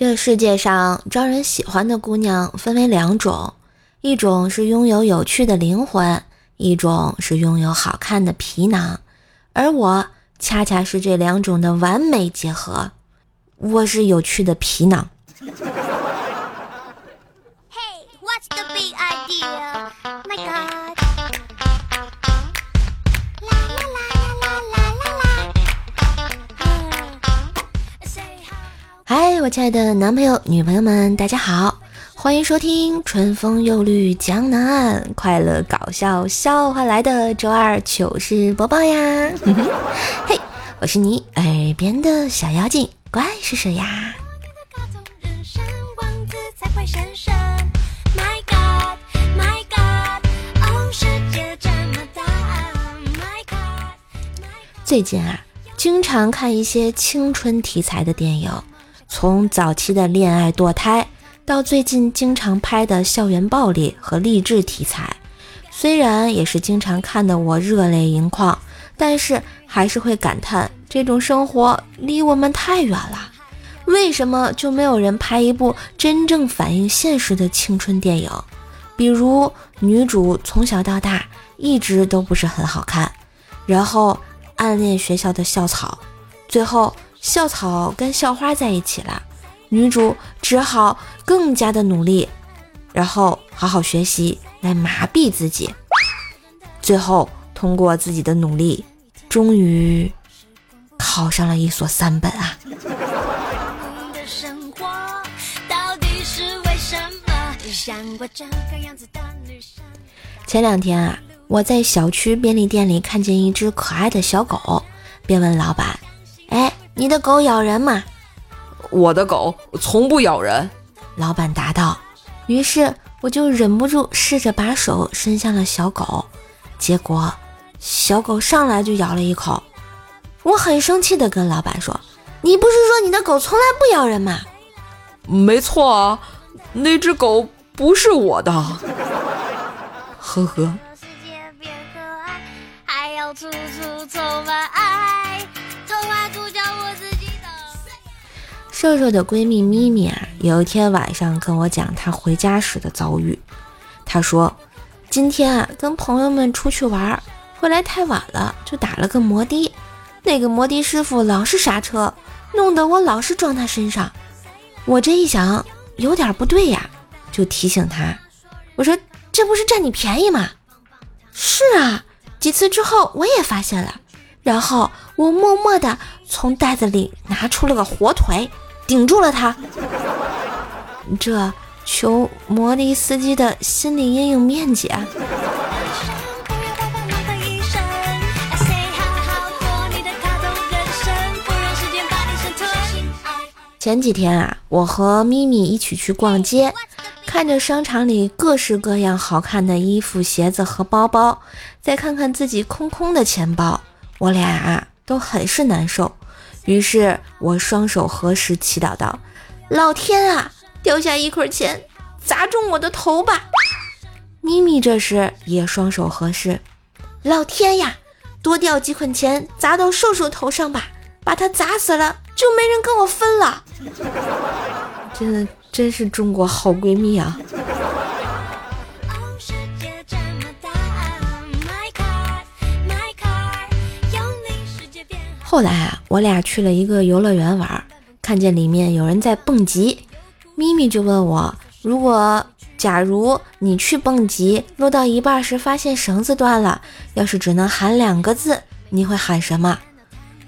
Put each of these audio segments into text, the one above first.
这世界上招人喜欢的姑娘分为两种，一种是拥有有趣的灵魂，一种是拥有好看的皮囊，而我恰恰是这两种的完美结合。我是有趣的皮囊。嗨，我亲爱的男朋友、女朋友们，大家好，欢迎收听《春风又绿江南岸》，快乐搞笑笑话来的周二糗事播报呀！嘿，我是你耳边的小妖精，怪是谁呀？最近啊，经常看一些青春题材的电影。从早期的恋爱堕胎，到最近经常拍的校园暴力和励志题材，虽然也是经常看得我热泪盈眶，但是还是会感叹这种生活离我们太远了。为什么就没有人拍一部真正反映现实的青春电影？比如女主从小到大一直都不是很好看，然后暗恋学校的校草，最后。校草跟校花在一起了，女主只好更加的努力，然后好好学习来麻痹自己，最后通过自己的努力，终于考上了一所三本啊！前两天啊，我在小区便利店里看见一只可爱的小狗，便问老板：“哎。”你的狗咬人吗？我的狗从不咬人，老板答道。于是我就忍不住试着把手伸向了小狗，结果小狗上来就咬了一口。我很生气的跟老板说：“你不是说你的狗从来不咬人吗？”没错啊，那只狗不是我的。呵呵。瘦瘦的闺蜜咪咪啊，有一天晚上跟我讲她回家时的遭遇。她说：“今天啊，跟朋友们出去玩，回来太晚了，就打了个摩的。那个摩的师傅老是刹车，弄得我老是撞他身上。我这一想，有点不对呀，就提醒他，我说：这不是占你便宜吗？是啊，几次之后我也发现了，然后我默默地从袋子里拿出了个火腿。”顶住了他，这求摩的司机的心理阴影面积啊！前几天啊，我和咪咪一起去逛街，看着商场里各式各样好看的衣服、鞋子和包包，再看看自己空空的钱包，我俩啊都很是难受。于是我双手合十，祈祷道：“老天啊，掉下一块钱砸中我的头吧！”咪咪这时也双手合十：“老天呀，多掉几捆钱砸到瘦瘦头上吧，把他砸死了就没人跟我分了。”真的，真是中国好闺蜜啊！后来啊，我俩去了一个游乐园玩，看见里面有人在蹦极，咪咪就问我：如果假如你去蹦极，落到一半时发现绳子断了，要是只能喊两个字，你会喊什么？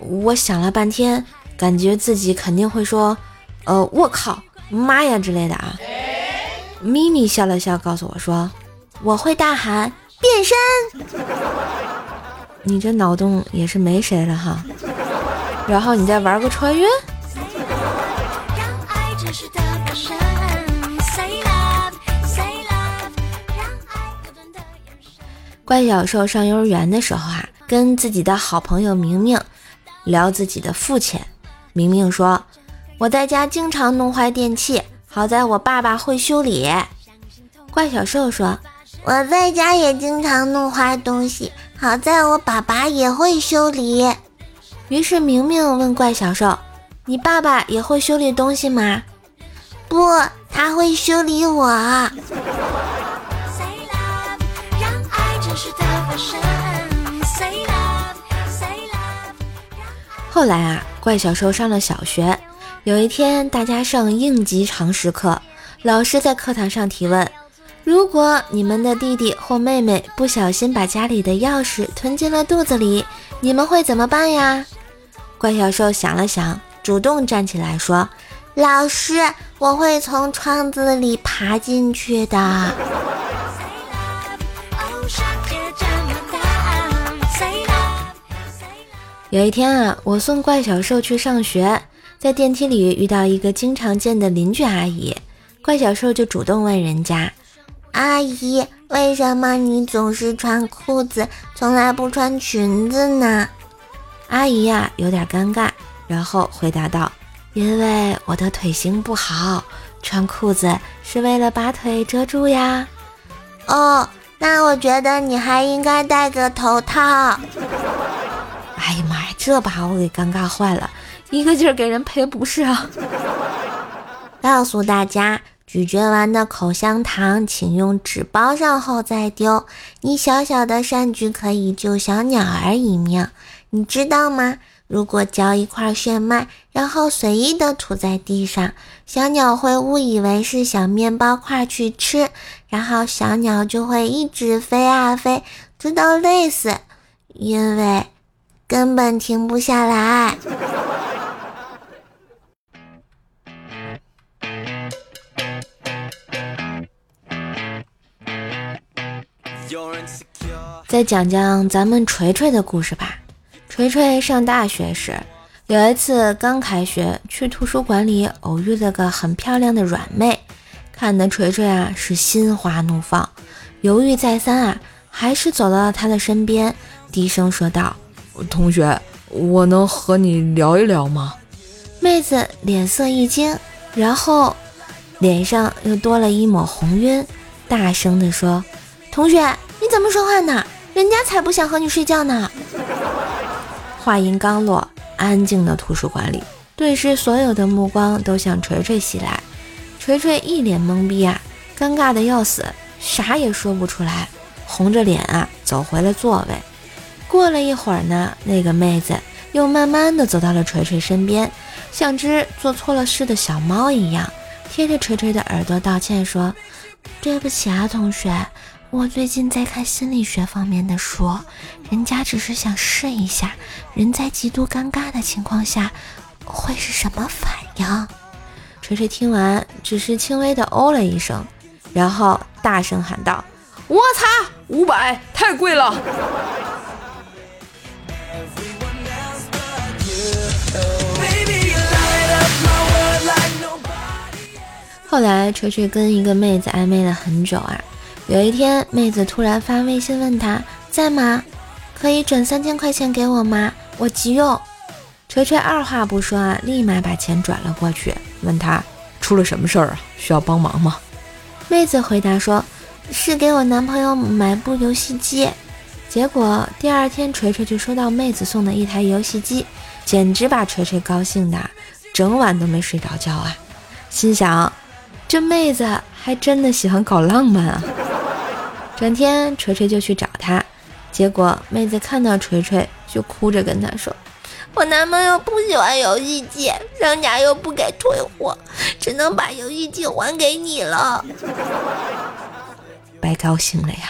我想了半天，感觉自己肯定会说：呃，我靠，妈呀之类的啊。咪咪笑了笑，告诉我说：我会大喊变身。你这脑洞也是没谁了哈，然后你再玩个穿越。怪小兽上幼儿园的时候啊，跟自己的好朋友明明聊自己的父亲。明明说：“我在家经常弄坏电器，好在我爸爸会修理。”怪小兽说：“我在家也经常弄坏东西。”好在我爸爸也会修理，于是明明问怪小兽：“你爸爸也会修理东西吗？”不，他会修理我。后来啊，怪小兽上了小学。有一天，大家上应急常识课，老师在课堂上提问：如果你们的弟弟或妹妹不小心把家里的钥匙吞进了肚子里，你们会怎么办呀？怪小兽想了想，主动站起来说：“老师，我会从窗子里爬进去的。”有一天啊，我送怪小兽去上学，在电梯里遇到一个经常见的邻居阿姨，怪小兽就主动问人家：“阿姨，为什么你总是穿裤子，从来不穿裙子呢？”阿姨呀，有点尴尬，然后回答道：“因为我的腿型不好，穿裤子是为了把腿遮住呀。”哦，那我觉得你还应该戴个头套。哎呀妈呀，这把我给尴尬坏了，一个劲儿给人赔不是啊！告诉大家，咀嚼完的口香糖请用纸包上后再丢。你小小的善举可以救小鸟儿一命，你知道吗？如果嚼一块炫迈，然后随意的吐在地上，小鸟会误以为是小面包块去吃，然后小鸟就会一直飞啊飞，直到累死，因为。根本停不下来。再讲讲咱们锤锤的故事吧。锤锤上大学时，有一次刚开学，去图书馆里偶遇了个很漂亮的软妹，看得锤锤啊是心花怒放，犹豫再三啊，还是走到了她的身边，低声说道。同学，我能和你聊一聊吗？妹子脸色一惊，然后脸上又多了一抹红晕，大声地说：“同学，你怎么说话呢？人家才不想和你睡觉呢！”话音刚落，安静的图书馆里顿时所有的目光都向锤锤袭来。锤锤一脸懵逼啊，尴尬的要死，啥也说不出来，红着脸啊走回了座位。过了一会儿呢，那个妹子又慢慢的走到了锤锤身边，像只做错了事的小猫一样，贴着锤锤的耳朵道歉说：“对不起啊，同学，我最近在看心理学方面的书，人家只是想试一下，人在极度尴尬的情况下会是什么反应。”锤锤听完，只是轻微的哦了一声，然后大声喊道：“我擦，五百，太贵了！”后来，锤锤跟一个妹子暧昧了很久啊。有一天，妹子突然发微信问他在吗？可以转三千块钱给我吗？我急用。锤锤二话不说啊，立马把钱转了过去，问他出了什么事儿啊？需要帮忙吗？妹子回答说，是给我男朋友买部游戏机。结果第二天，锤锤就收到妹子送的一台游戏机，简直把锤锤高兴的整晚都没睡着觉啊，心想。这妹子还真的喜欢搞浪漫啊！转天锤锤就去找她，结果妹子看到锤锤就哭着跟他说：“我男朋友不喜欢游戏机，商家又不给退货，只能把游戏机还给你了。”白高兴了呀！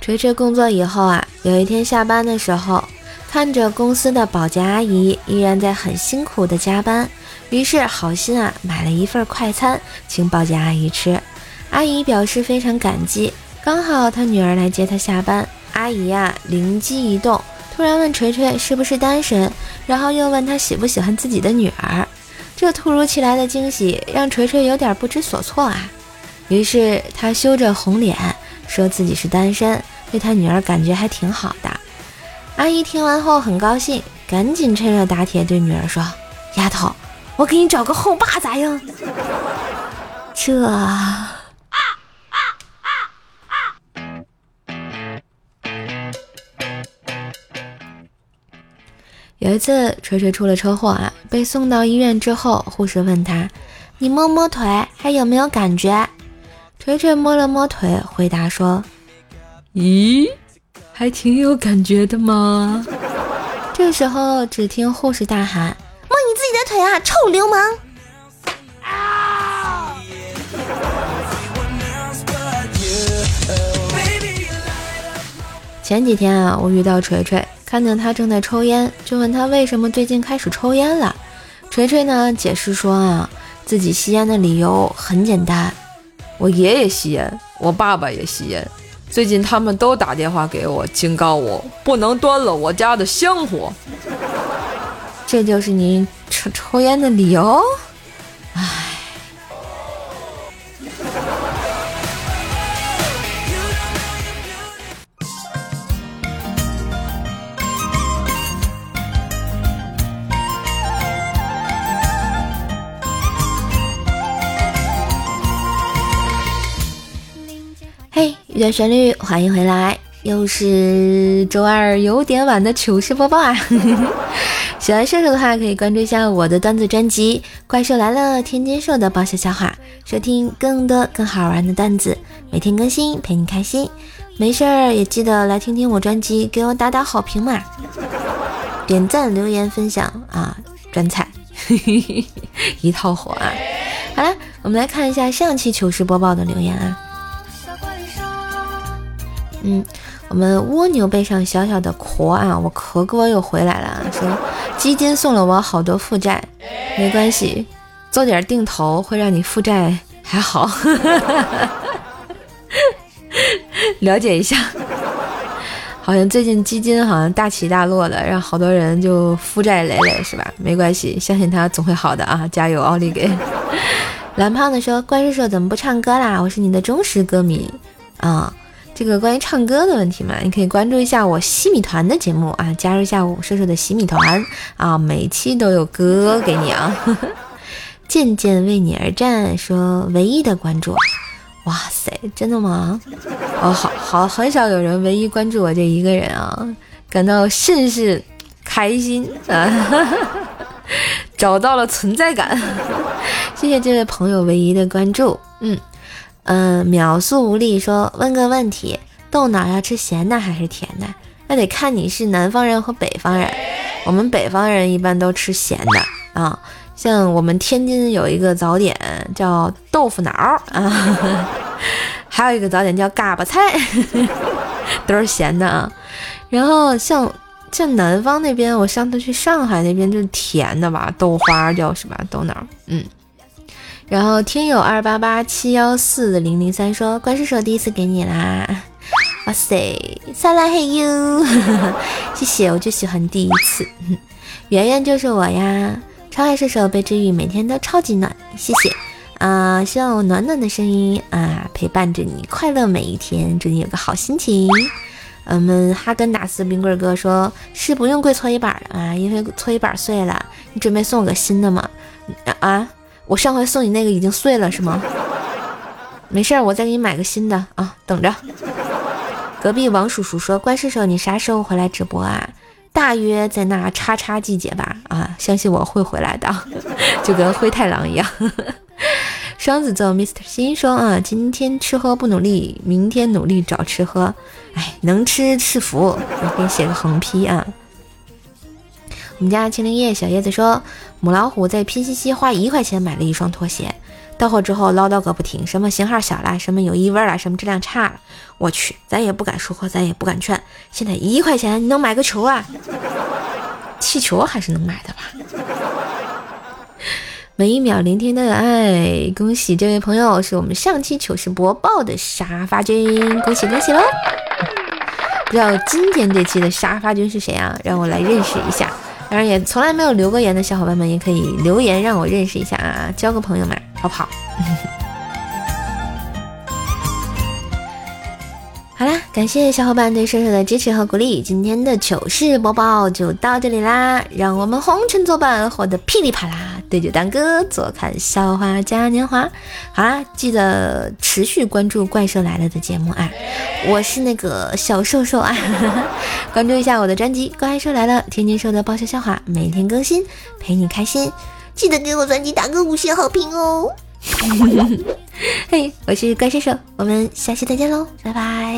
锤锤工作以后啊，有一天下班的时候。看着公司的保洁阿姨依然在很辛苦的加班，于是好心啊买了一份快餐请保洁阿姨吃。阿姨表示非常感激，刚好她女儿来接她下班。阿姨呀灵机一动，突然问锤锤是不是单身，然后又问他喜不喜欢自己的女儿。这突如其来的惊喜让锤锤有点不知所措啊。于是他羞着红脸说自己是单身，对他女儿感觉还挺好的。阿姨听完后很高兴，赶紧趁热打铁对女儿说：“丫头，我给你找个后爸咋样？”这有一次，锤锤出了车祸啊，被送到医院之后，护士问他：“你摸摸腿，还有没有感觉？”锤锤摸了摸腿，回答说：“咦，还挺有感觉的嘛。”这时候，只听护士大喊：“臭流氓！”前几天啊，我遇到锤锤。看见他正在抽烟，就问他为什么最近开始抽烟了。锤锤呢解释说啊，自己吸烟的理由很简单，我爷爷吸烟，我爸爸也吸烟，最近他们都打电话给我，警告我不能端了我家的香火。这就是你抽抽烟的理由？唉。一段旋律，欢迎回来，又是周二有点晚的糗事播报啊！喜欢射手的话，可以关注一下我的段子专辑《怪兽来了》，天津兽的爆笑笑话，收听更多更好玩的段子，每天更新，陪你开心。没事儿也记得来听听我专辑，给我打打好评嘛，点赞、留言、分享啊，转彩，一套活啊！好了，我们来看一下上期糗事播报的留言啊。嗯，我们蜗牛背上小小的壳啊，我壳哥又回来了，说基金送了我好多负债，没关系，做点定投会让你负债还好，了解一下，好像最近基金好像大起大落的，让好多人就负债累累是吧？没关系，相信他总会好的啊，加油，奥利给！蓝胖子说，怪叔叔怎么不唱歌啦？我是你的忠实歌迷啊。这个关于唱歌的问题嘛，你可以关注一下我西米团的节目啊，加入一下我瘦瘦的西米团啊，每期都有歌给你啊。渐渐为你而战，说唯一的关注，哇塞，真的吗？哦，好好，很少有人唯一关注我这一个人啊，感到甚是开心啊，找到了存在感。谢谢这位朋友唯一的关注，嗯。嗯，秒速无力说问个问题，豆脑要吃咸的还是甜的？那得看你是南方人和北方人。我们北方人一般都吃咸的啊，像我们天津有一个早点叫豆腐脑啊，还有一个早点叫嘎巴菜，都是咸的啊。然后像像南方那边，我上次去上海那边就是甜的吧，豆花叫是吧？豆脑，嗯。然后听友二八八七幺四零零三说：“关师手第一次给你啦，哇塞，撒拉嘿哟，谢谢，我就喜欢第一次。圆圆就是我呀，超爱射手被治愈，每天都超级暖，谢谢啊！希望我暖暖的声音啊陪伴着你，快乐每一天，祝你有个好心情。我们哈根达斯冰棍哥说是不用跪搓衣板的啊，因为搓衣板碎了，你准备送我个新的吗？啊？”我上回送你那个已经碎了是吗？没事儿，我再给你买个新的啊，等着。隔壁王叔叔说：“关叔叔，你啥时候回来直播啊？大约在那叉叉季节吧。啊，相信我会回来的，就跟灰太狼一样。双子座 Mr 心说：啊，今天吃喝不努力，明天努力找吃喝。哎，能吃是福。我给你写个横批啊。我们家青灵叶小叶子说。”母老虎在拼夕夕花一块钱买了一双拖鞋，到货之后唠叨个不停，什么型号小了，什么有异味了，什么质量差了。我去，咱也不敢说，咱也不敢劝。现在一块钱你能买个球啊？气球还是能买的吧？每一秒聆听都有爱，恭喜这位朋友是我们上期糗事播报的沙发君，恭喜恭喜喽！不知道今天这期的沙发君是谁啊？让我来认识一下。当然，也从来没有留过言的小伙伴们，也可以留言让我认识一下啊，交个朋友嘛，好不好？感谢小伙伴对射手的支持和鼓励，今天的糗事播报就到这里啦，让我们红尘作伴，活得噼里啪啦。对酒当歌，坐看笑话嘉年华。好啦，记得持续关注《怪兽来了》的节目啊！我是那个小瘦瘦啊，关注一下我的专辑《怪兽来了》，天天说的爆笑笑话，每天更新，陪你开心。记得给我专辑打个五星好评哦！嘿，我是怪兽兽，我们下期再见喽，拜拜。